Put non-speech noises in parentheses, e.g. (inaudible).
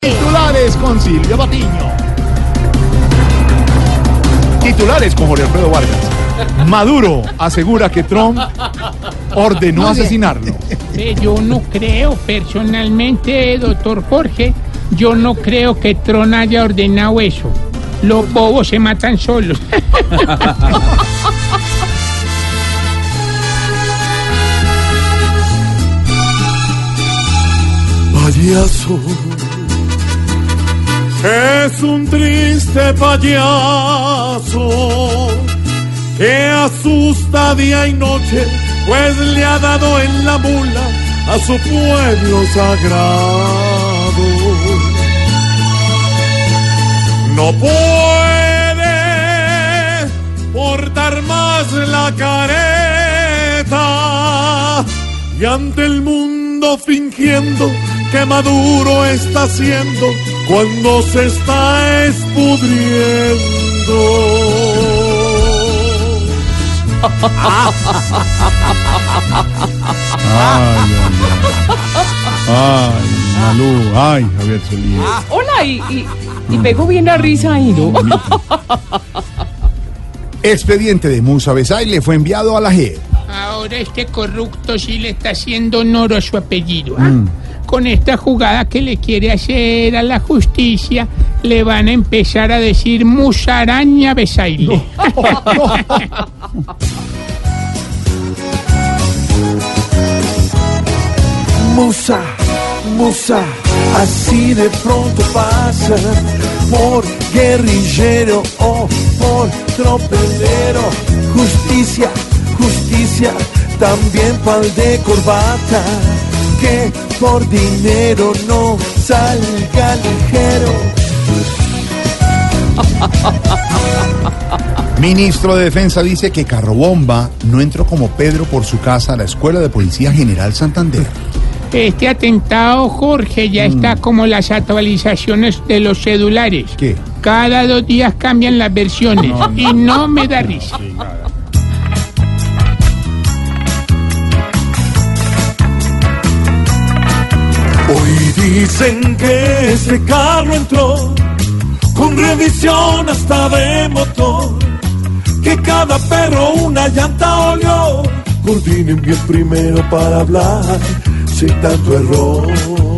Titulares con Silvia Patiño. Titulares con Jorge Alfredo Vargas. Maduro asegura que Trump ordenó asesinarlo. Eh, Yo no creo, personalmente, doctor Jorge, yo no creo que Tron haya ordenado eso. Los bobos se matan solos. (laughs) payaso. Es un triste payaso que asusta día y noche, pues le ha dado en la mula a su pueblo sagrado. No puede portar más la careta y ante el mundo fingiendo que Maduro está haciendo cuando se está espudriendo. Ay, ay, ay. Ay, Malú. Ay, Javier Solís. Hola, y, y, y pegó bien la risa ahí, ¿no? (laughs) Expediente de Musa Besay le fue enviado a la JEP. Ahora este corrupto sí le está haciendo honor a su apellido. ¿ah? Con esta jugada que le quiere hacer a la justicia, le van a empezar a decir musaraña besaile. (laughs) Musa, Musa, así de pronto pasa por guerrillero o por tropelero. Justicia, justicia, también pal de corbata, que por dinero no salga ligero. Ministro de Defensa dice que Carrobomba no entró como Pedro por su casa a la Escuela de Policía General Santander. Este atentado, Jorge, ya está como las actualizaciones de los celulares. ¿Qué? Cada dos días cambian las versiones y no me da risa. Dicen que ese carro entró con revisión hasta de motor, que cada perro una llanta olió. Coordinen bien primero para hablar sin tanto error.